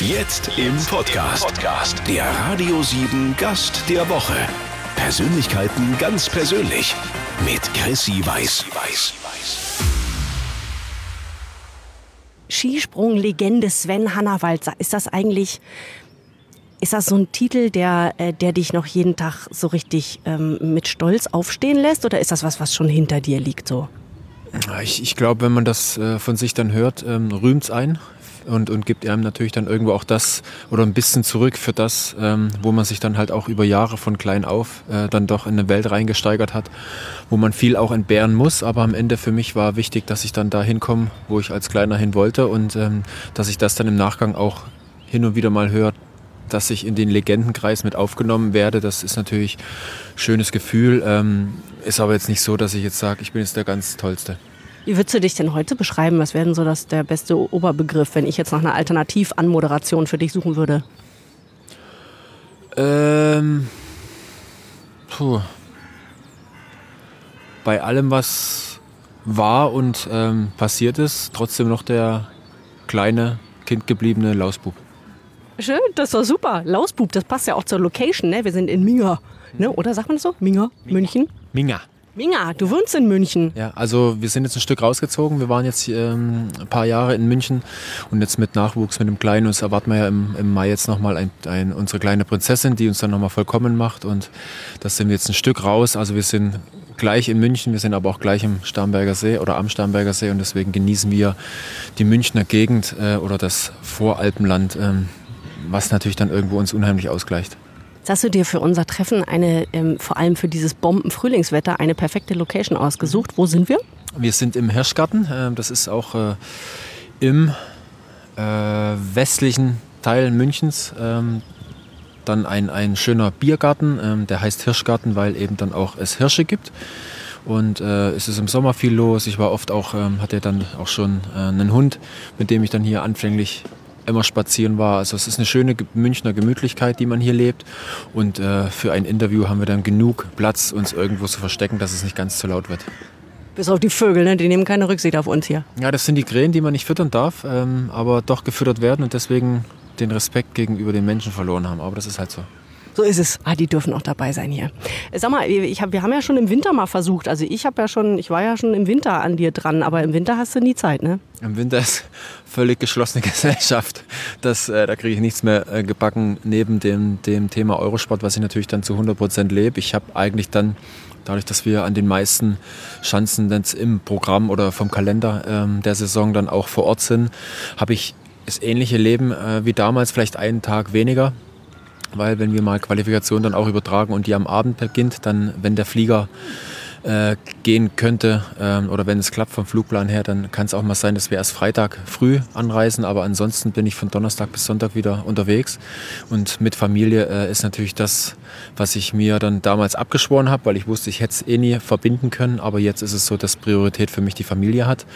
Jetzt im Podcast. Der Radio 7 Gast der Woche. Persönlichkeiten ganz persönlich. Mit Chrissy Weiß. Skisprung-Legende Sven Hannawald. Ist das eigentlich, ist das so ein Titel, der, äh, der dich noch jeden Tag so richtig ähm, mit Stolz aufstehen lässt? Oder ist das was, was schon hinter dir liegt so? Ich, ich glaube, wenn man das äh, von sich dann hört, ähm, rühmt es ein und, und gibt einem natürlich dann irgendwo auch das oder ein bisschen zurück für das, ähm, wo man sich dann halt auch über Jahre von klein auf äh, dann doch in eine Welt reingesteigert hat, wo man viel auch entbehren muss. Aber am Ende für mich war wichtig, dass ich dann da hinkomme, wo ich als Kleiner hin wollte und ähm, dass ich das dann im Nachgang auch hin und wieder mal höre, dass ich in den Legendenkreis mit aufgenommen werde. Das ist natürlich ein schönes Gefühl. Ähm, ist aber jetzt nicht so, dass ich jetzt sage, ich bin jetzt der ganz Tollste. Wie würdest du dich denn heute beschreiben? Was wäre denn so das, der beste Oberbegriff, wenn ich jetzt nach einer Alternativanmoderation für dich suchen würde? Ähm, puh. Bei allem, was war und ähm, passiert ist, trotzdem noch der kleine, kindgebliebene Lausbub. Schön, das war super. Lausbub, das passt ja auch zur Location, ne? Wir sind in Minga, ne? Oder sagt man das so? Minga, München? Minga. Minga, du wohnst in München. Ja, also wir sind jetzt ein Stück rausgezogen. Wir waren jetzt ähm, ein paar Jahre in München und jetzt mit Nachwuchs, mit dem Kleinen. Uns erwarten wir ja im, im Mai jetzt nochmal ein, ein, unsere kleine Prinzessin, die uns dann nochmal vollkommen macht. Und das sind wir jetzt ein Stück raus. Also wir sind gleich in München, wir sind aber auch gleich im Starnberger See oder am Starnberger See und deswegen genießen wir die Münchner Gegend äh, oder das Voralpenland, ähm, was natürlich dann irgendwo uns unheimlich ausgleicht. Jetzt hast du dir für unser Treffen eine, ähm, vor allem für dieses Bomben-Frühlingswetter, eine perfekte Location ausgesucht. Wo sind wir? Wir sind im Hirschgarten. Ähm, das ist auch äh, im äh, westlichen Teil Münchens. Ähm, dann ein, ein schöner Biergarten, ähm, der heißt Hirschgarten, weil eben dann auch es Hirsche gibt. Und äh, es ist im Sommer viel los. Ich war oft auch, ähm, hatte dann auch schon äh, einen Hund, mit dem ich dann hier anfänglich immer spazieren war. Also es ist eine schöne Münchner Gemütlichkeit, die man hier lebt. Und äh, für ein Interview haben wir dann genug Platz, uns irgendwo zu verstecken, dass es nicht ganz zu laut wird. Bis auf die Vögel, ne? die nehmen keine Rücksicht auf uns hier. Ja, das sind die Krähen, die man nicht füttern darf, ähm, aber doch gefüttert werden und deswegen den Respekt gegenüber den Menschen verloren haben. Aber das ist halt so. So ist es. Ah, die dürfen auch dabei sein hier. Sag mal, ich hab, wir haben ja schon im Winter mal versucht. Also ich habe ja schon, ich war ja schon im Winter an dir dran, aber im Winter hast du nie Zeit, ne? Im Winter ist völlig geschlossene Gesellschaft. Das, äh, da kriege ich nichts mehr äh, gebacken neben dem, dem Thema Eurosport, was ich natürlich dann zu 100 Prozent lebe. Ich habe eigentlich dann Dadurch, dass wir an den meisten Schanzen im Programm oder vom Kalender ähm, der Saison dann auch vor Ort sind, habe ich das ähnliche Leben äh, wie damals, vielleicht einen Tag weniger weil wenn wir mal Qualifikation dann auch übertragen und die am Abend beginnt, dann, wenn der Flieger äh, gehen könnte äh, oder wenn es klappt vom Flugplan her, dann kann es auch mal sein, dass wir erst Freitag früh anreisen, aber ansonsten bin ich von Donnerstag bis Sonntag wieder unterwegs. Und mit Familie äh, ist natürlich das, was ich mir dann damals abgeschworen habe, weil ich wusste, ich hätte es eh nie verbinden können, aber jetzt ist es so, dass Priorität für mich die Familie hat.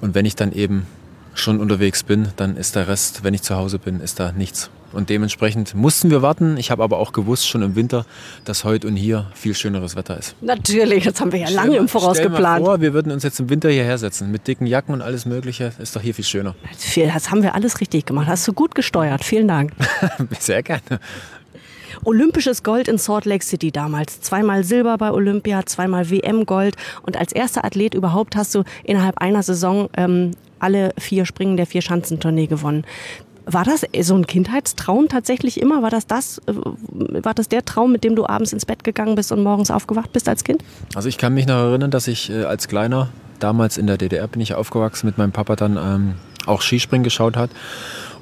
Und wenn ich dann eben schon unterwegs bin, dann ist der Rest, wenn ich zu Hause bin, ist da nichts. Und dementsprechend mussten wir warten. Ich habe aber auch gewusst schon im Winter, dass heute und hier viel schöneres Wetter ist. Natürlich, das haben wir ja stell lange im Voraus stell geplant. Vor, wir würden uns jetzt im Winter hierher setzen mit dicken Jacken und alles Mögliche. Ist doch hier viel schöner. Das haben wir alles richtig gemacht. Hast du gut gesteuert. Vielen Dank. Sehr gerne. Olympisches Gold in Salt Lake City damals. Zweimal Silber bei Olympia, zweimal WM-Gold. Und als erster Athlet überhaupt hast du innerhalb einer Saison ähm, alle vier Springen der Vier-Schanzentournee gewonnen. War das so ein Kindheitstraum tatsächlich immer? War das das? Äh, war das der Traum, mit dem du abends ins Bett gegangen bist und morgens aufgewacht bist als Kind? Also ich kann mich noch erinnern, dass ich äh, als Kleiner, damals in der DDR bin ich aufgewachsen, mit meinem Papa dann ähm, auch Skispringen geschaut hat.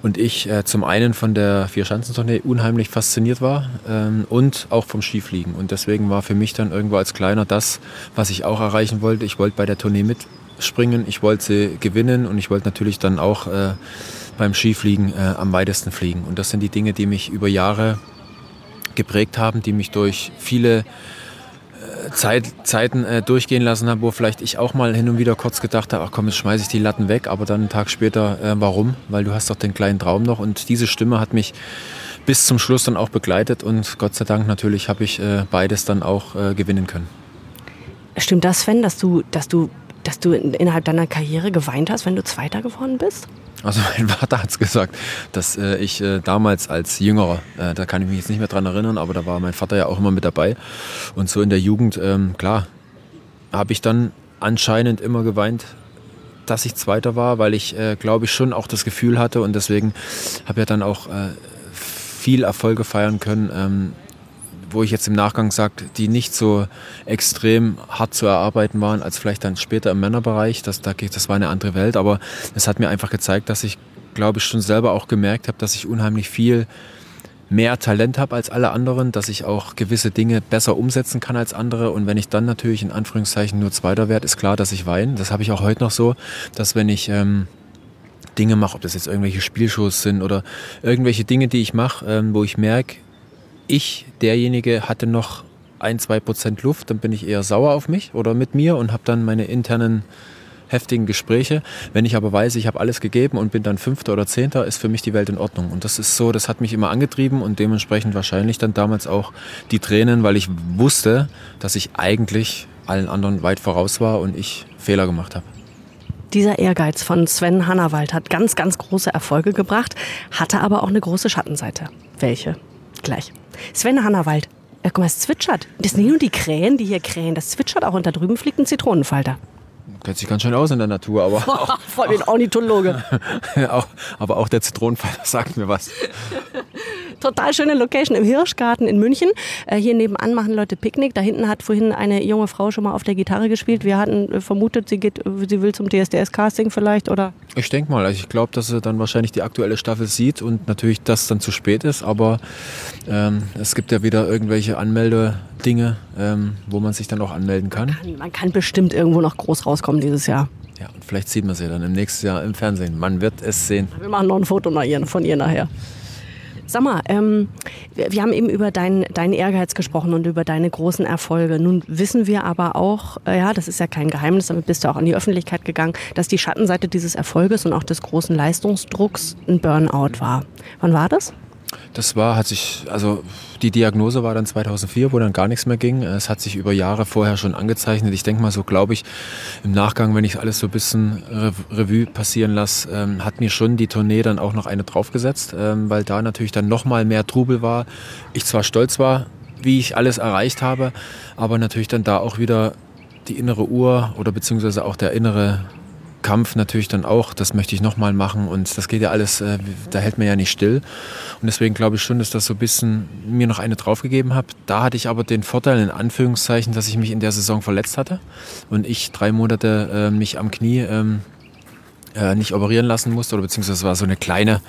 Und ich äh, zum einen von der Vierschanzentournee unheimlich fasziniert war ähm, und auch vom Skifliegen. Und deswegen war für mich dann irgendwo als Kleiner das, was ich auch erreichen wollte. Ich wollte bei der Tournee mitspringen, ich wollte sie gewinnen und ich wollte natürlich dann auch äh, beim Skifliegen äh, am weitesten fliegen. Und das sind die Dinge, die mich über Jahre geprägt haben, die mich durch viele äh, Zeit, Zeiten äh, durchgehen lassen haben, wo vielleicht ich auch mal hin und wieder kurz gedacht habe, ach komm, jetzt schmeiße ich die Latten weg, aber dann einen Tag später, äh, warum? Weil du hast doch den kleinen Traum noch und diese Stimme hat mich bis zum Schluss dann auch begleitet und Gott sei Dank natürlich habe ich äh, beides dann auch äh, gewinnen können. Stimmt das, Sven, dass du, dass du, dass du innerhalb deiner Karriere geweint hast, wenn du Zweiter geworden bist? Also mein Vater hat es gesagt, dass äh, ich äh, damals als Jüngerer, äh, da kann ich mich jetzt nicht mehr dran erinnern, aber da war mein Vater ja auch immer mit dabei. Und so in der Jugend, ähm, klar, habe ich dann anscheinend immer geweint, dass ich Zweiter war, weil ich, äh, glaube ich, schon auch das Gefühl hatte und deswegen habe ja dann auch äh, viel Erfolge feiern können, ähm, wo ich jetzt im Nachgang sage, die nicht so extrem hart zu erarbeiten waren, als vielleicht dann später im Männerbereich. Das, das war eine andere Welt, aber es hat mir einfach gezeigt, dass ich, glaube ich, schon selber auch gemerkt habe, dass ich unheimlich viel mehr Talent habe als alle anderen, dass ich auch gewisse Dinge besser umsetzen kann als andere. Und wenn ich dann natürlich in Anführungszeichen nur Zweiter werde, ist klar, dass ich weine. Das habe ich auch heute noch so, dass wenn ich ähm, Dinge mache, ob das jetzt irgendwelche Spielshows sind oder irgendwelche Dinge, die ich mache, ähm, wo ich merke, ich, derjenige, hatte noch ein, zwei Prozent Luft, dann bin ich eher sauer auf mich oder mit mir und habe dann meine internen heftigen Gespräche. Wenn ich aber weiß, ich habe alles gegeben und bin dann Fünfter oder Zehnter, ist für mich die Welt in Ordnung. Und das ist so, das hat mich immer angetrieben und dementsprechend wahrscheinlich dann damals auch die Tränen, weil ich wusste, dass ich eigentlich allen anderen weit voraus war und ich Fehler gemacht habe. Dieser Ehrgeiz von Sven Hannawald hat ganz, ganz große Erfolge gebracht, hatte aber auch eine große Schattenseite. Welche? Gleich. Sven Hannawald. Äh, guck mal, es zwitschert. Das sind nicht nur die Krähen, die hier krähen, das zwitschert auch und da drüben fliegt ein Zitronenfalter. Kennt sich ganz schön aus in der Natur, aber. Auch, Voll den Ornithologe. auch, aber auch der Zitronenfalter sagt mir was. Total schöne Location im Hirschgarten in München. Äh, hier nebenan machen Leute Picknick. Da hinten hat vorhin eine junge Frau schon mal auf der Gitarre gespielt. Wir hatten äh, vermutet, sie, geht, sie will zum DSDS-Casting vielleicht, oder? Ich denke mal. Also ich glaube, dass sie dann wahrscheinlich die aktuelle Staffel sieht und natürlich das dann zu spät ist. Aber ähm, es gibt ja wieder irgendwelche Anmeldedinge, ähm, wo man sich dann auch anmelden kann. Man kann bestimmt irgendwo noch groß rauskommen dieses Jahr. Ja, und vielleicht sieht man sie dann im nächsten Jahr im Fernsehen. Man wird es sehen. Wir machen noch ein Foto von ihr nachher. Sag mal, ähm, wir, wir, haben eben über deinen dein Ehrgeiz gesprochen und über deine großen Erfolge. Nun wissen wir aber auch, äh, ja, das ist ja kein Geheimnis, damit bist du auch an die Öffentlichkeit gegangen, dass die Schattenseite dieses Erfolges und auch des großen Leistungsdrucks ein Burnout war. Wann war das? Das war, hat sich, also die Diagnose war dann 2004, wo dann gar nichts mehr ging. Es hat sich über Jahre vorher schon angezeichnet. Ich denke mal so, glaube ich, im Nachgang, wenn ich alles so ein bisschen Revue passieren lasse, ähm, hat mir schon die Tournee dann auch noch eine draufgesetzt, ähm, weil da natürlich dann nochmal mehr Trubel war. Ich zwar stolz war, wie ich alles erreicht habe, aber natürlich dann da auch wieder die innere Uhr oder beziehungsweise auch der innere Kampf natürlich dann auch, das möchte ich nochmal machen und das geht ja alles, äh, da hält man ja nicht still. Und deswegen glaube ich schon, dass das so ein bisschen mir noch eine draufgegeben habe. Da hatte ich aber den Vorteil in Anführungszeichen, dass ich mich in der Saison verletzt hatte und ich drei Monate äh, mich am Knie ähm, äh, nicht operieren lassen musste oder beziehungsweise es war so eine kleine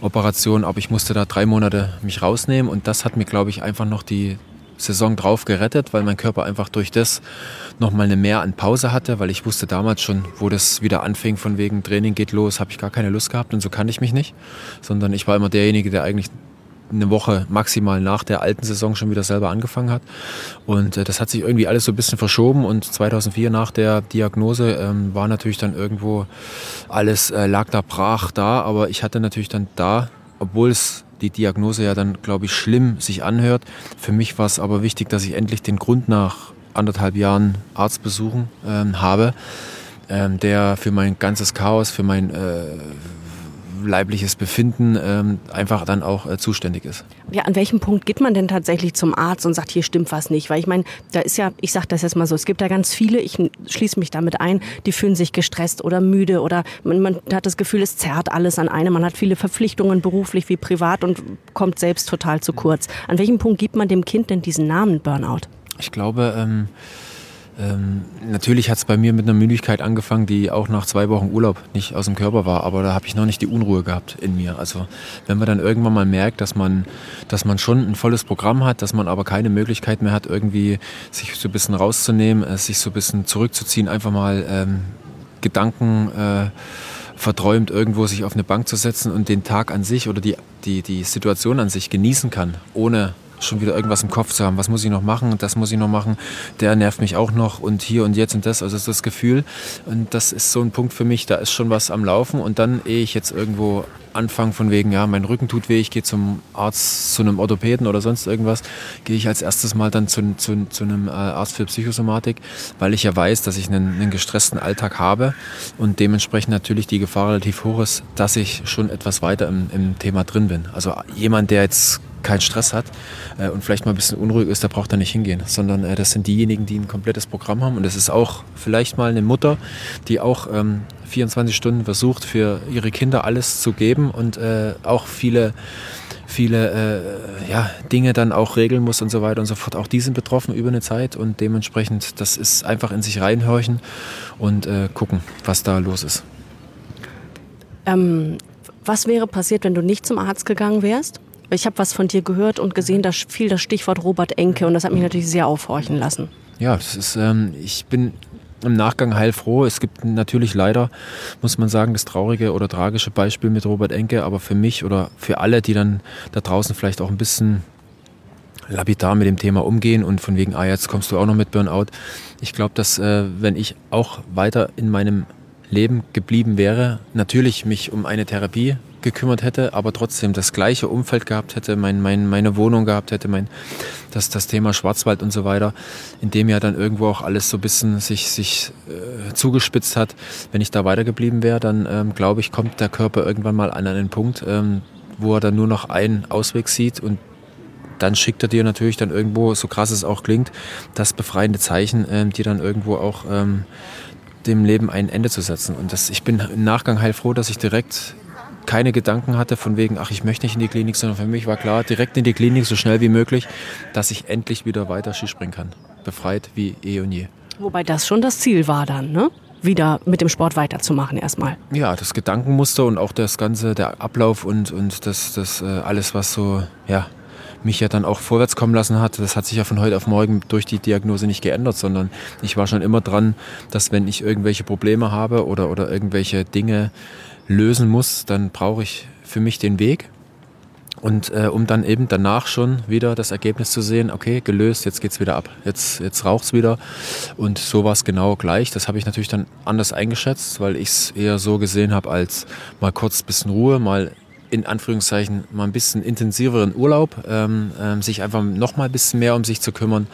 Operation, aber ich musste da drei Monate mich rausnehmen und das hat mir, glaube ich, einfach noch die Saison drauf gerettet, weil mein Körper einfach durch das nochmal eine mehr an Pause hatte, weil ich wusste damals schon, wo das wieder anfing, von wegen Training geht los, habe ich gar keine Lust gehabt und so kannte ich mich nicht, sondern ich war immer derjenige, der eigentlich eine Woche maximal nach der alten Saison schon wieder selber angefangen hat. Und äh, das hat sich irgendwie alles so ein bisschen verschoben. Und 2004 nach der Diagnose ähm, war natürlich dann irgendwo alles, äh, lag da brach da. Aber ich hatte natürlich dann da, obwohl es die Diagnose ja dann, glaube ich, schlimm sich anhört. Für mich war es aber wichtig, dass ich endlich den Grund nach anderthalb Jahren Arztbesuchen ähm, habe, ähm, der für mein ganzes Chaos, für mein äh, leibliches Befinden ähm, einfach dann auch äh, zuständig ist. Ja, an welchem Punkt geht man denn tatsächlich zum Arzt und sagt, hier stimmt was nicht? Weil ich meine, da ist ja, ich sage das jetzt mal so, es gibt ja ganz viele, ich schließe mich damit ein, die fühlen sich gestresst oder müde oder man, man hat das Gefühl, es zerrt alles an einem. Man hat viele Verpflichtungen beruflich wie privat und kommt selbst total zu kurz. An welchem Punkt gibt man dem Kind denn diesen Namen Burnout? Ich glaube, ähm ähm, natürlich hat es bei mir mit einer Müdigkeit angefangen, die auch nach zwei Wochen Urlaub nicht aus dem Körper war, aber da habe ich noch nicht die Unruhe gehabt in mir. Also wenn man dann irgendwann mal merkt, dass man, dass man schon ein volles Programm hat, dass man aber keine Möglichkeit mehr hat, irgendwie sich so ein bisschen rauszunehmen, äh, sich so ein bisschen zurückzuziehen, einfach mal ähm, Gedanken äh, verträumt, irgendwo sich auf eine Bank zu setzen und den Tag an sich oder die, die, die Situation an sich genießen kann, ohne schon wieder irgendwas im Kopf zu haben. Was muss ich noch machen? Das muss ich noch machen. Der nervt mich auch noch und hier und jetzt und das. Also das ist das Gefühl. Und das ist so ein Punkt für mich, da ist schon was am Laufen. Und dann, ehe ich jetzt irgendwo anfange von wegen, ja, mein Rücken tut weh, ich gehe zum Arzt, zu einem Orthopäden oder sonst irgendwas, gehe ich als erstes mal dann zu, zu, zu einem äh, Arzt für Psychosomatik, weil ich ja weiß, dass ich einen, einen gestressten Alltag habe und dementsprechend natürlich die Gefahr relativ hoch ist, dass ich schon etwas weiter im, im Thema drin bin. Also jemand, der jetzt keinen Stress hat äh, und vielleicht mal ein bisschen unruhig ist, der braucht da nicht hingehen, sondern äh, das sind diejenigen, die ein komplettes Programm haben und das ist auch vielleicht mal eine Mutter, die auch ähm, 24 Stunden versucht, für ihre Kinder alles zu geben und äh, auch viele viele äh, ja, Dinge dann auch regeln muss und so weiter und so fort. Auch die sind betroffen über eine Zeit und dementsprechend, das ist einfach in sich reinhorchen und äh, gucken, was da los ist. Ähm, was wäre passiert, wenn du nicht zum Arzt gegangen wärst? Ich habe was von dir gehört und gesehen, da fiel das Stichwort Robert Enke und das hat mich natürlich sehr aufhorchen lassen. Ja, das ist, ähm, ich bin im Nachgang heilfroh. Es gibt natürlich leider, muss man sagen, das traurige oder tragische Beispiel mit Robert Enke, aber für mich oder für alle, die dann da draußen vielleicht auch ein bisschen lapidar mit dem Thema umgehen und von wegen, ah, jetzt kommst du auch noch mit Burnout. Ich glaube, dass äh, wenn ich auch weiter in meinem Leben geblieben wäre, natürlich mich um eine Therapie gekümmert hätte, aber trotzdem das gleiche Umfeld gehabt hätte, mein, mein, meine Wohnung gehabt hätte, mein, das, das Thema Schwarzwald und so weiter, in dem ja dann irgendwo auch alles so ein bisschen sich, sich äh, zugespitzt hat. Wenn ich da weitergeblieben wäre, dann ähm, glaube ich, kommt der Körper irgendwann mal an einen Punkt, ähm, wo er dann nur noch einen Ausweg sieht und dann schickt er dir natürlich dann irgendwo, so krass es auch klingt, das befreiende Zeichen, ähm, die dann irgendwo auch ähm, dem Leben ein Ende zu setzen. Und das, ich bin im Nachgang heilfroh, dass ich direkt keine Gedanken hatte von wegen, ach, ich möchte nicht in die Klinik, sondern für mich war klar, direkt in die Klinik so schnell wie möglich, dass ich endlich wieder weiter Skispringen kann. Befreit wie eh und je. Wobei das schon das Ziel war dann, ne? wieder mit dem Sport weiterzumachen erstmal. Ja, das Gedankenmuster und auch das ganze, der Ablauf und, und das, das äh, alles, was so, ja, mich ja dann auch vorwärts kommen lassen hat, das hat sich ja von heute auf morgen durch die Diagnose nicht geändert, sondern ich war schon immer dran, dass wenn ich irgendwelche Probleme habe oder, oder irgendwelche Dinge lösen muss, dann brauche ich für mich den Weg. Und äh, um dann eben danach schon wieder das Ergebnis zu sehen, okay, gelöst, jetzt geht's wieder ab, jetzt, jetzt raucht's wieder. Und so war es genau gleich. Das habe ich natürlich dann anders eingeschätzt, weil ich es eher so gesehen habe als mal kurz ein bisschen Ruhe, mal in Anführungszeichen mal ein bisschen intensiveren Urlaub, ähm, ähm, sich einfach noch mal ein bisschen mehr um sich zu kümmern,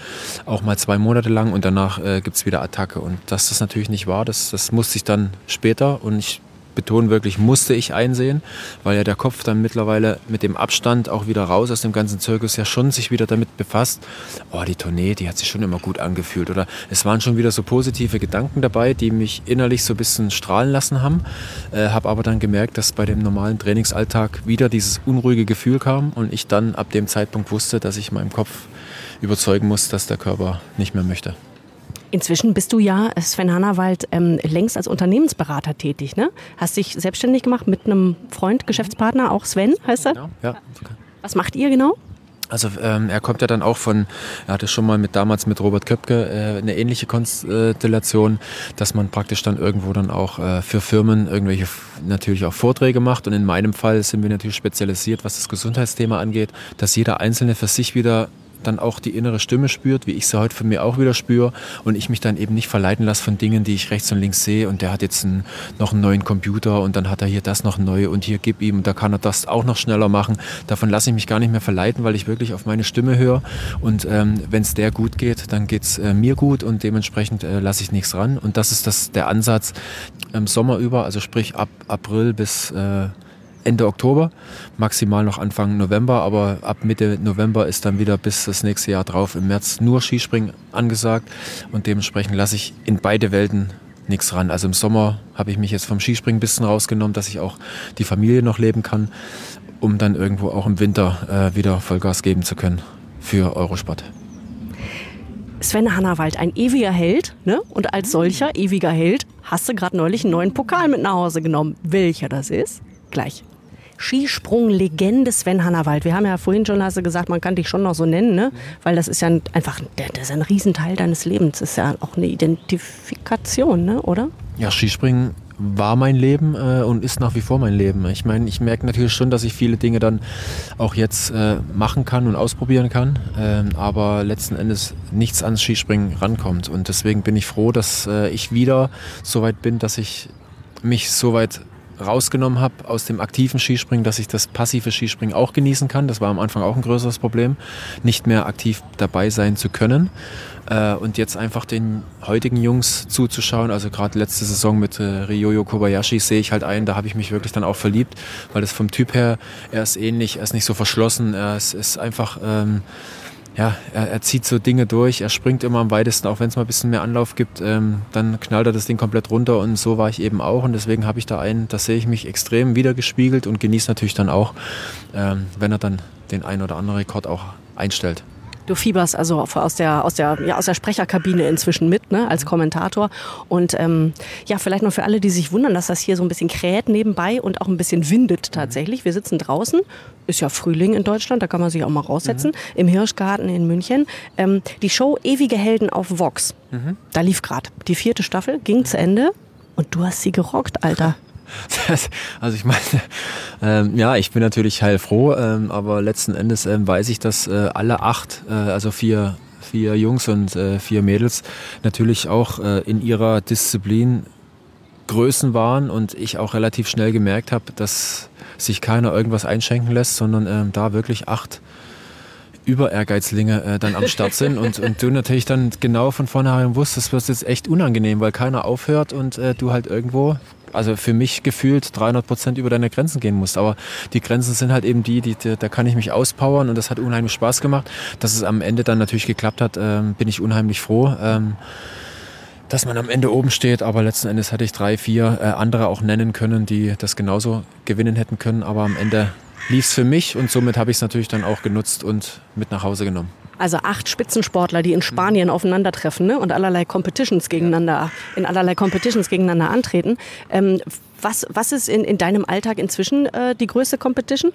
auch mal zwei Monate lang und danach äh, gibt es wieder Attacke. Und dass das natürlich nicht war, das, das musste ich dann später und ich betonen wirklich, musste ich einsehen, weil ja der Kopf dann mittlerweile mit dem Abstand auch wieder raus aus dem ganzen Zirkus ja schon sich wieder damit befasst, oh, die Tournee, die hat sich schon immer gut angefühlt. Oder es waren schon wieder so positive Gedanken dabei, die mich innerlich so ein bisschen strahlen lassen haben. Äh, habe aber dann gemerkt, dass bei dem normalen Trainingsalltag wieder dieses unruhige Gefühl kam und ich dann ab dem Zeitpunkt wusste, dass ich meinem Kopf überzeugen muss, dass der Körper nicht mehr möchte. Inzwischen bist du ja, Sven Hannawald, ähm, längst als Unternehmensberater tätig. Ne? Hast dich selbstständig gemacht mit einem Freund, Geschäftspartner, auch Sven heißt er? Genau, ja. Was macht ihr genau? Also ähm, er kommt ja dann auch von, er hatte schon mal mit damals mit Robert Köpke äh, eine ähnliche Konstellation, dass man praktisch dann irgendwo dann auch äh, für Firmen irgendwelche natürlich auch Vorträge macht. Und in meinem Fall sind wir natürlich spezialisiert, was das Gesundheitsthema angeht, dass jeder Einzelne für sich wieder dann auch die innere Stimme spürt, wie ich sie heute von mir auch wieder spüre und ich mich dann eben nicht verleiten lasse von Dingen, die ich rechts und links sehe und der hat jetzt einen, noch einen neuen Computer und dann hat er hier das noch neu und hier gib ihm und da kann er das auch noch schneller machen. Davon lasse ich mich gar nicht mehr verleiten, weil ich wirklich auf meine Stimme höre und ähm, wenn es der gut geht, dann geht es äh, mir gut und dementsprechend äh, lasse ich nichts ran und das ist das, der Ansatz im Sommer über, also sprich ab April bis äh, Ende Oktober, maximal noch Anfang November, aber ab Mitte November ist dann wieder bis das nächste Jahr drauf im März nur Skispringen angesagt und dementsprechend lasse ich in beide Welten nichts ran. Also im Sommer habe ich mich jetzt vom Skispringen ein bisschen rausgenommen, dass ich auch die Familie noch leben kann, um dann irgendwo auch im Winter äh, wieder Vollgas geben zu können für Eurosport. Sven Hannawald, ein ewiger Held, ne? Und als solcher ewiger Held hast du gerade neulich einen neuen Pokal mit nach Hause genommen. Welcher das ist? Gleich. Skisprung-Legende Sven Hannawald. Wir haben ja vorhin schon hast du gesagt, man kann dich schon noch so nennen, ne? weil das ist ja einfach das ist ein Riesenteil deines Lebens. Das ist ja auch eine Identifikation, ne? oder? Ja, Skispringen war mein Leben äh, und ist nach wie vor mein Leben. Ich meine, ich merke natürlich schon, dass ich viele Dinge dann auch jetzt äh, machen kann und ausprobieren kann, äh, aber letzten Endes nichts ans Skispringen rankommt. Und deswegen bin ich froh, dass äh, ich wieder so weit bin, dass ich mich so weit rausgenommen habe aus dem aktiven Skispringen, dass ich das passive Skispringen auch genießen kann. Das war am Anfang auch ein größeres Problem, nicht mehr aktiv dabei sein zu können. Äh, und jetzt einfach den heutigen Jungs zuzuschauen, also gerade letzte Saison mit äh, Ryoyo Kobayashi sehe ich halt ein, da habe ich mich wirklich dann auch verliebt, weil das vom Typ her, er ist ähnlich, er ist nicht so verschlossen, er ist, ist einfach... Ähm, ja, er, er, zieht so Dinge durch, er springt immer am weitesten, auch wenn es mal ein bisschen mehr Anlauf gibt, ähm, dann knallt er das Ding komplett runter und so war ich eben auch und deswegen habe ich da einen, da sehe ich mich extrem wiedergespiegelt und genieße natürlich dann auch, ähm, wenn er dann den einen oder anderen Rekord auch einstellt. Du fieberst also aus der, aus der, ja, aus der Sprecherkabine inzwischen mit, ne, als Kommentator. Und ähm, ja, vielleicht noch für alle, die sich wundern, dass das hier so ein bisschen kräht nebenbei und auch ein bisschen windet tatsächlich. Wir sitzen draußen, ist ja Frühling in Deutschland, da kann man sich auch mal raussetzen, mhm. im Hirschgarten in München. Ähm, die Show Ewige Helden auf Vox, mhm. da lief gerade die vierte Staffel, ging zu Ende und du hast sie gerockt, Alter. also ich meine, ähm, ja, ich bin natürlich heilfroh, ähm, aber letzten Endes ähm, weiß ich, dass äh, alle acht, äh, also vier, vier Jungs und äh, vier Mädels, natürlich auch äh, in ihrer Disziplin Größen waren und ich auch relativ schnell gemerkt habe, dass sich keiner irgendwas einschenken lässt, sondern ähm, da wirklich acht über Ehrgeizlinge äh, dann am Start sind und, und du natürlich dann genau von vornherein wusstest, das wird jetzt echt unangenehm, weil keiner aufhört und äh, du halt irgendwo also für mich gefühlt 300 Prozent über deine Grenzen gehen musst. Aber die Grenzen sind halt eben die, die, da kann ich mich auspowern und das hat unheimlich Spaß gemacht. Dass es am Ende dann natürlich geklappt hat, ähm, bin ich unheimlich froh. Ähm, dass man am Ende oben steht, aber letzten Endes hätte ich drei, vier äh, andere auch nennen können, die das genauso gewinnen hätten können. Aber am Ende lief es für mich und somit habe ich es natürlich dann auch genutzt und mit nach Hause genommen. Also acht Spitzensportler, die in Spanien aufeinandertreffen ne? und allerlei Competitions gegeneinander, in allerlei Competitions gegeneinander antreten. Ähm, was, was ist in, in deinem Alltag inzwischen äh, die größte Competition?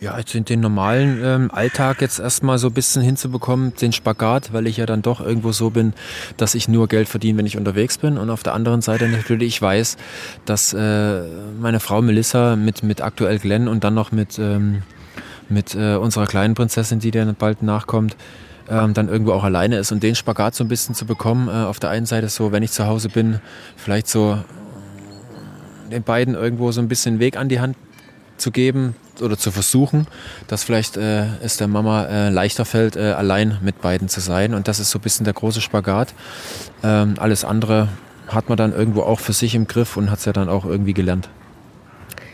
Ja, jetzt in den normalen ähm, Alltag jetzt erstmal so ein bisschen hinzubekommen, den Spagat, weil ich ja dann doch irgendwo so bin, dass ich nur Geld verdiene, wenn ich unterwegs bin. Und auf der anderen Seite natürlich, ich weiß, dass äh, meine Frau Melissa mit, mit aktuell Glenn und dann noch mit ähm, mit äh, unserer kleinen Prinzessin, die dann bald nachkommt, ähm, dann irgendwo auch alleine ist. Und den Spagat so ein bisschen zu bekommen, äh, auf der einen Seite so, wenn ich zu Hause bin, vielleicht so den beiden irgendwo so ein bisschen Weg an die Hand zu geben oder zu versuchen, dass vielleicht äh, es der Mama äh, leichter fällt, äh, allein mit beiden zu sein. Und das ist so ein bisschen der große Spagat. Ähm, alles andere hat man dann irgendwo auch für sich im Griff und hat es ja dann auch irgendwie gelernt.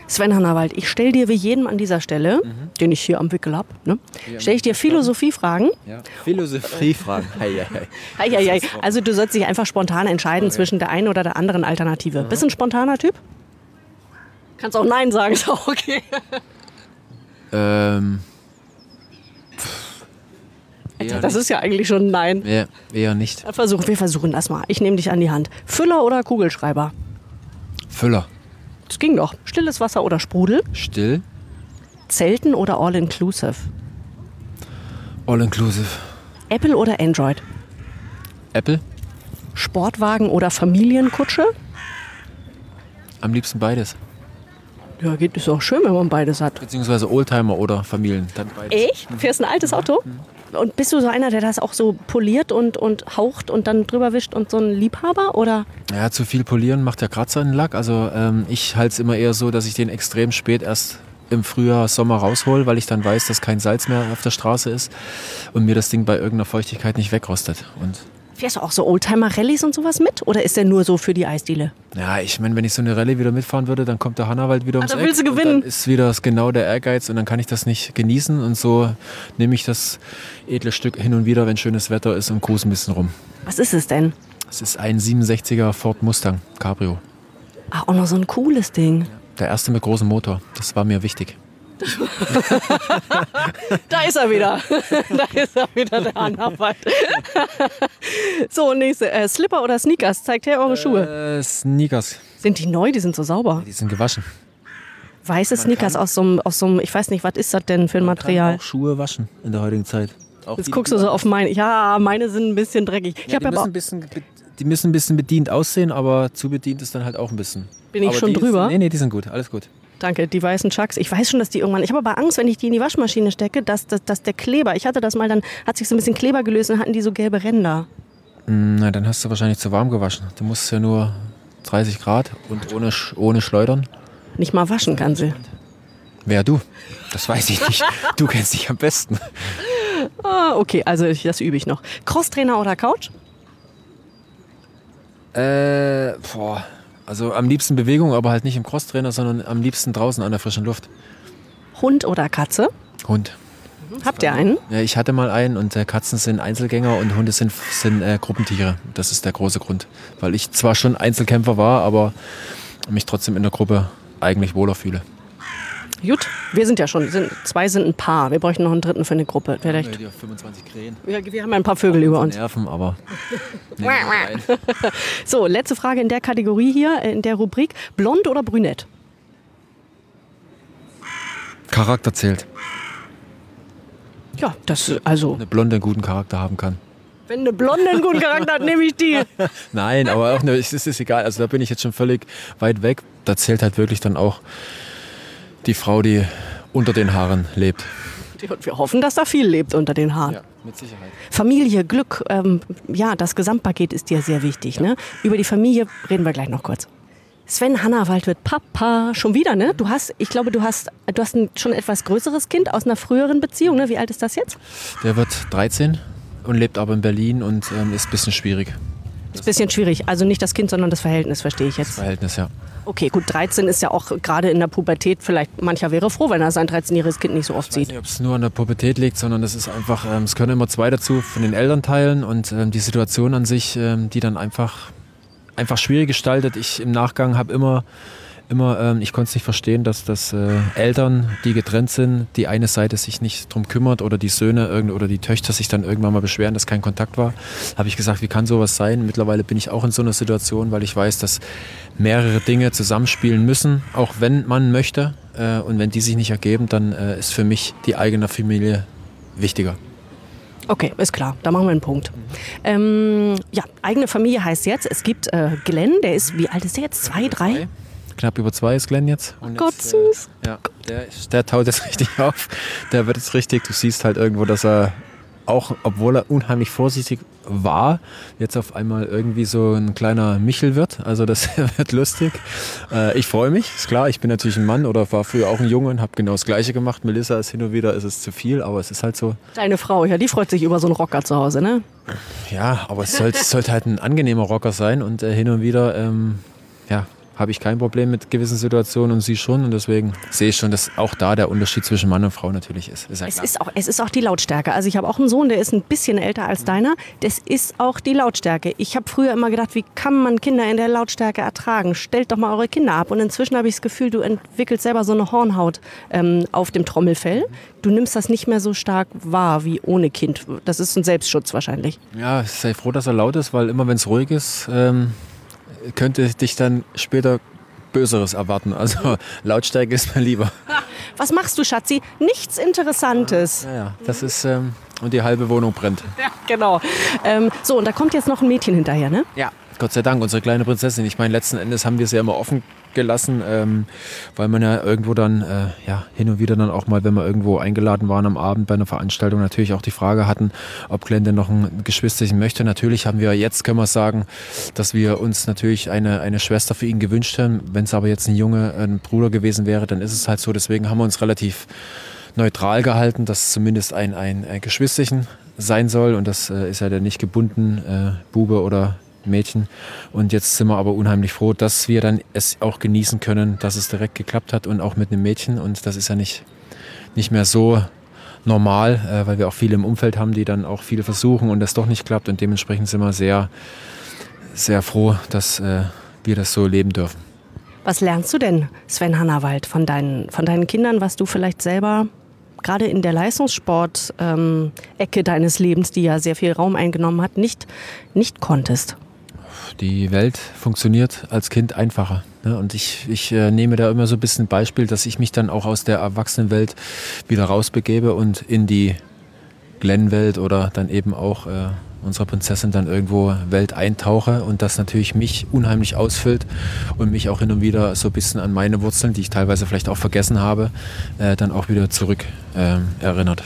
Sven Hannawald, ich stelle dir wie jedem an dieser Stelle, mhm. den ich hier am Wickel habe, ne, stelle ich dir Philosophiefragen. Ja. Philosophiefragen. hei, hei. Hei, hei, hei. Also du sollst dich einfach spontan entscheiden okay. zwischen der einen oder der anderen Alternative. Mhm. Bist du ein spontaner Typ? Kannst auch Nein sagen, ist auch okay. Ähm. Alter, das ist ja eigentlich schon ein Nein. Ja, eher nicht. Versuch, wir versuchen das mal. Ich nehme dich an die Hand. Füller oder Kugelschreiber? Füller. Das ging doch. Stilles Wasser oder Sprudel? Still. Zelten oder All-Inclusive? All-Inclusive. Apple oder Android? Apple. Sportwagen oder Familienkutsche? Am liebsten beides. Ja, geht ist auch schön, wenn man beides hat. Beziehungsweise Oldtimer oder Familien. Dann beides. Ich? Fährst ein altes Auto? Mhm. Und bist du so einer, der das auch so poliert und, und haucht und dann drüber wischt und so ein Liebhaber? Oder? Ja, zu viel polieren macht ja Kratzer in den Lack. Also ähm, ich halte es immer eher so, dass ich den extrem spät erst im Frühjahr, Sommer raushol, weil ich dann weiß, dass kein Salz mehr auf der Straße ist und mir das Ding bei irgendeiner Feuchtigkeit nicht wegrostet. Und Fährst du auch so Oldtimer-Rallyes und sowas mit? Oder ist der nur so für die Eisdiele? Ja, ich meine, wenn ich so eine Rallye wieder mitfahren würde, dann kommt der Hannawald wieder ums ah, willst du gewinnen. Dann ist wieder genau der Ehrgeiz und dann kann ich das nicht genießen. Und so nehme ich das edle Stück hin und wieder, wenn schönes Wetter ist und cruise ein bisschen rum. Was ist es denn? Es ist ein 67er Ford Mustang Cabrio. Ah, auch noch so ein cooles Ding. Der erste mit großem Motor. Das war mir wichtig. da ist er wieder. da ist er wieder, der Anarbeit. so, nächste. Äh, Slipper oder Sneakers? Zeigt her eure Schuhe. Äh, Sneakers. Sind die neu? Die sind so sauber. Die sind gewaschen. Weiße Man Sneakers aus so, einem, aus so einem, ich weiß nicht, was ist das denn für ein Material? Kann auch Schuhe waschen in der heutigen Zeit. Auch Jetzt guckst du so auf meine. Ja, meine sind ein bisschen dreckig. Ja, ich die müssen ein bisschen die müssen ein bisschen bedient aussehen, aber zu bedient ist dann halt auch ein bisschen. Bin ich aber schon drüber? Ist, nee, nee, die sind gut, alles gut. Danke, die weißen Chucks. Ich weiß schon, dass die irgendwann. Ich habe aber Angst, wenn ich die in die Waschmaschine stecke, dass, dass, dass der Kleber. Ich hatte das mal, dann hat sich so ein bisschen Kleber gelöst und hatten die so gelbe Ränder. Mm, Na, dann hast du wahrscheinlich zu warm gewaschen. Du musst ja nur 30 Grad und ohne, ohne Schleudern. Nicht mal waschen kann sie. Wer du? Das weiß ich nicht. Du kennst dich am besten. Ah, okay, also ich, das übe ich noch. Crosstrainer oder Couch? Äh, boah. Also am liebsten Bewegung, aber halt nicht im Crosstrainer, sondern am liebsten draußen an der frischen Luft. Hund oder Katze? Hund. Habt ihr einen? Ja, ich hatte mal einen und äh, Katzen sind Einzelgänger und Hunde sind, sind äh, Gruppentiere. Das ist der große Grund. Weil ich zwar schon Einzelkämpfer war, aber mich trotzdem in der Gruppe eigentlich wohler fühle. Gut, wir sind ja schon, sind, zwei sind ein Paar. Wir bräuchten noch einen dritten für eine Gruppe. Vielleicht. Die auf 25 Krähen. Ja, wir haben ja ein paar Vögel über uns. Nerven, aber. Nee. So, letzte Frage in der Kategorie hier, in der Rubrik. Blond oder brünett? Charakter zählt. Ja, das, also, Eine Blonde einen guten Charakter haben kann. wenn eine Blonde einen guten Charakter hat, nehme ich die. Nein, aber auch ne, es ist es egal. Also da bin ich jetzt schon völlig weit weg. Da zählt halt wirklich dann auch die Frau, die unter den Haaren lebt. Und wir hoffen, dass da viel lebt unter den Haaren. mit Sicherheit. Familie, Glück, ähm, ja, das Gesamtpaket ist dir sehr wichtig. Ne? Über die Familie reden wir gleich noch kurz. Sven Hannawald wird Papa. Schon wieder, ne? Du hast, ich glaube, du hast, du hast ein schon etwas größeres Kind aus einer früheren Beziehung, ne? Wie alt ist das jetzt? Der wird 13 und lebt aber in Berlin und ähm, ist ein bisschen schwierig. Ist ein bisschen schwierig. Also nicht das Kind, sondern das Verhältnis, verstehe ich jetzt. Verhältnis, ja. Okay, gut, 13 ist ja auch gerade in der Pubertät vielleicht, mancher wäre froh, wenn er sein 13-jähriges Kind nicht so oft Ich weiß sieht. nicht, ob es nur an der Pubertät liegt, sondern das ist einfach, ähm, es können immer zwei dazu von den Elternteilen und ähm, die Situation an sich, ähm, die dann einfach, einfach schwierig gestaltet. Ich im Nachgang habe immer, immer, ähm, ich konnte es nicht verstehen, dass, dass äh, Eltern, die getrennt sind, die eine Seite sich nicht drum kümmert oder die Söhne irgend, oder die Töchter sich dann irgendwann mal beschweren, dass kein Kontakt war. Habe ich gesagt, wie kann sowas sein? Mittlerweile bin ich auch in so einer Situation, weil ich weiß, dass mehrere Dinge zusammenspielen müssen, auch wenn man möchte. Äh, und wenn die sich nicht ergeben, dann äh, ist für mich die eigene Familie wichtiger. Okay, ist klar, da machen wir einen Punkt. Ähm, ja, eigene Familie heißt jetzt, es gibt äh, Glenn, der ist, wie alt ist der jetzt? Zwei, drei? Knapp über zwei ist Glenn jetzt. Und Gott, jetzt, süß. Äh, ja, der, der taut jetzt richtig auf. Der wird jetzt richtig. Du siehst halt irgendwo, dass er auch, obwohl er unheimlich vorsichtig war, jetzt auf einmal irgendwie so ein kleiner Michel wird. Also das wird lustig. Äh, ich freue mich, ist klar. Ich bin natürlich ein Mann oder war früher auch ein Junge und habe genau das Gleiche gemacht. Melissa ist hin und wieder, ist es zu viel, aber es ist halt so. Deine Frau, ja, die freut sich über so einen Rocker zu Hause, ne? Ja, aber es sollte, sollte halt ein angenehmer Rocker sein und äh, hin und wieder, ähm, ja, habe ich kein Problem mit gewissen Situationen und sie schon und deswegen sehe ich schon, dass auch da der Unterschied zwischen Mann und Frau natürlich ist. ist ja Es ist, auch, es ist auch die Lautstärke. Also ich habe auch einen Sohn, der ist ein bisschen älter als deiner. Das ist auch die Lautstärke. Ich habe früher immer gedacht, wie kann man Kinder in der Lautstärke ertragen? Stellt doch mal eure Kinder ab. Und inzwischen habe ich das Gefühl, du entwickelst selber so eine Hornhaut ähm, auf dem Trommelfell. Du nimmst das nicht mehr so stark wahr wie ohne Kind. Das ist ein Selbstschutz wahrscheinlich. ja, sei froh, dass er laut ist, weil immer wenn es ruhig ist, ähm, könnte dich dann später Böseres erwarten. Also Lautstärke ist mir lieber. Was machst du, Schatzi? Nichts Interessantes. Ja, ja, das ist, ähm, und die halbe Wohnung brennt. Ja, genau. Ähm, so, und da kommt jetzt noch ein Mädchen hinterher, ne? Ja. Gott sei Dank, unsere kleine Prinzessin. Ich meine, letzten Endes haben wir sie ja immer offen gelassen, ähm, weil man ja irgendwo dann, äh, ja, hin und wieder dann auch mal, wenn wir irgendwo eingeladen waren am Abend bei einer Veranstaltung, natürlich auch die Frage hatten, ob Glenn denn noch ein Geschwisterchen möchte. Natürlich haben wir jetzt, können wir sagen, dass wir uns natürlich eine, eine Schwester für ihn gewünscht haben. Wenn es aber jetzt ein Junge, ein Bruder gewesen wäre, dann ist es halt so. Deswegen haben wir uns relativ neutral gehalten, dass zumindest ein, ein, ein Geschwisterchen sein soll. Und das äh, ist ja dann nicht gebunden, äh, Bube oder Mädchen. Und jetzt sind wir aber unheimlich froh, dass wir dann es auch genießen können, dass es direkt geklappt hat und auch mit einem Mädchen. Und das ist ja nicht, nicht mehr so normal, äh, weil wir auch viele im Umfeld haben, die dann auch viel versuchen und das doch nicht klappt. Und dementsprechend sind wir sehr, sehr froh, dass äh, wir das so leben dürfen. Was lernst du denn, Sven Hannawald, von deinen, von deinen Kindern, was du vielleicht selber gerade in der Leistungssport-Ecke deines Lebens, die ja sehr viel Raum eingenommen hat, nicht, nicht konntest? Die Welt funktioniert als Kind einfacher. Ne? Und ich, ich äh, nehme da immer so ein bisschen Beispiel, dass ich mich dann auch aus der Erwachsenenwelt wieder rausbegebe und in die Glenn-Welt oder dann eben auch äh, unserer Prinzessin dann irgendwo Welt eintauche und das natürlich mich unheimlich ausfüllt und mich auch hin und wieder so ein bisschen an meine Wurzeln, die ich teilweise vielleicht auch vergessen habe, äh, dann auch wieder zurück äh, erinnert.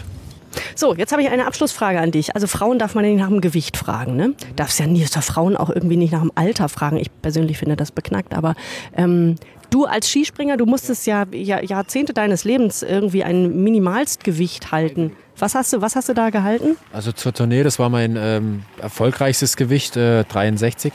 So, jetzt habe ich eine Abschlussfrage an dich. Also Frauen darf man nicht nach dem Gewicht fragen, ne? Darfst ja nie, darf Frauen auch irgendwie nicht nach dem Alter fragen. Ich persönlich finde das beknackt, aber ähm, du als Skispringer, du musstest ja, ja Jahrzehnte deines Lebens irgendwie ein Minimalstgewicht halten. Was hast du, was hast du da gehalten? Also zur Tournee, das war mein ähm, erfolgreichstes Gewicht, äh, 63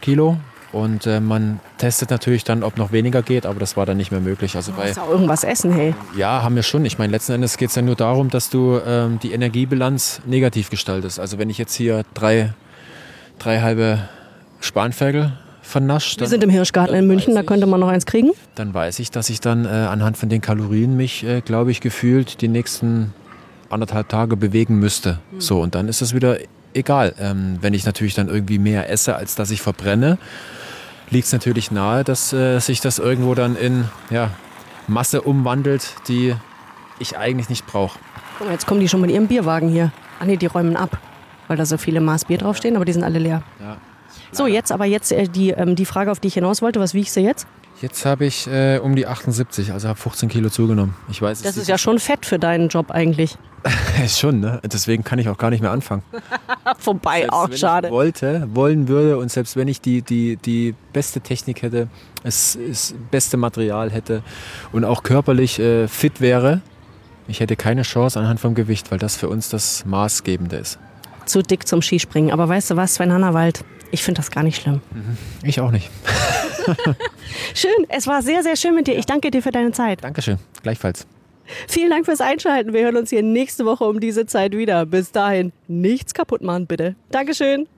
Kilo. Und äh, man testet natürlich dann, ob noch weniger geht, aber das war dann nicht mehr möglich. Also Du bei, musst auch irgendwas essen, hey. ja, haben wir schon. Ich meine, letzten Endes geht es ja nur darum, dass du ähm, die Energiebilanz negativ gestaltest. Also wenn ich jetzt hier drei, drei halbe Spanferkel vernascht, Wir sind im Hirschgarten in München, da könnte man noch eins kriegen. dann weiß ich, dass ich dann äh, anhand von den Kalorien mich, äh, glaube ich, gefühlt die nächsten anderthalb Tage bewegen müsste. So, und dann ist es wieder egal. Ähm, wenn ich natürlich dann irgendwie mehr esse, als dass ich verbrenne, liegt es natürlich nahe, dass äh, sich das irgendwo dann in ja, Masse umwandelt, die ich eigentlich nicht brauche. Guck mal, jetzt kommen die schon mit ihrem Bierwagen hier. Ah nee, die räumen ab, weil da so viele Maß Bier draufstehen, aber die sind alle leer. Ja. So, jetzt aber jetzt äh, die, ähm, die Frage, auf die ich hinaus wollte. Was wiegst du jetzt? Jetzt habe ich äh, um die 78, also habe 15 Kilo zugenommen. Ich weiß, Das ist ja schon fett für deinen Job eigentlich. ist schon, ne? Deswegen kann ich auch gar nicht mehr anfangen. Vorbei, Selbst auch wenn schade. ich wollte, wollen würde und selbst wenn ich die, die, die beste Technik hätte, das, das beste Material hätte und auch körperlich äh, fit wäre, ich hätte keine Chance anhand vom Gewicht, weil das für uns das Maßgebende ist. Zu dick zum Skispringen. Aber weißt du was, Sven Hannawald? Ich finde das gar nicht schlimm. Ich auch nicht. Schön, es war sehr, sehr schön mit dir. Ich danke dir für deine Zeit. Dankeschön. Gleichfalls. Vielen Dank fürs Einschalten. Wir hören uns hier nächste Woche um diese Zeit wieder. Bis dahin, nichts kaputt machen, bitte. Dankeschön.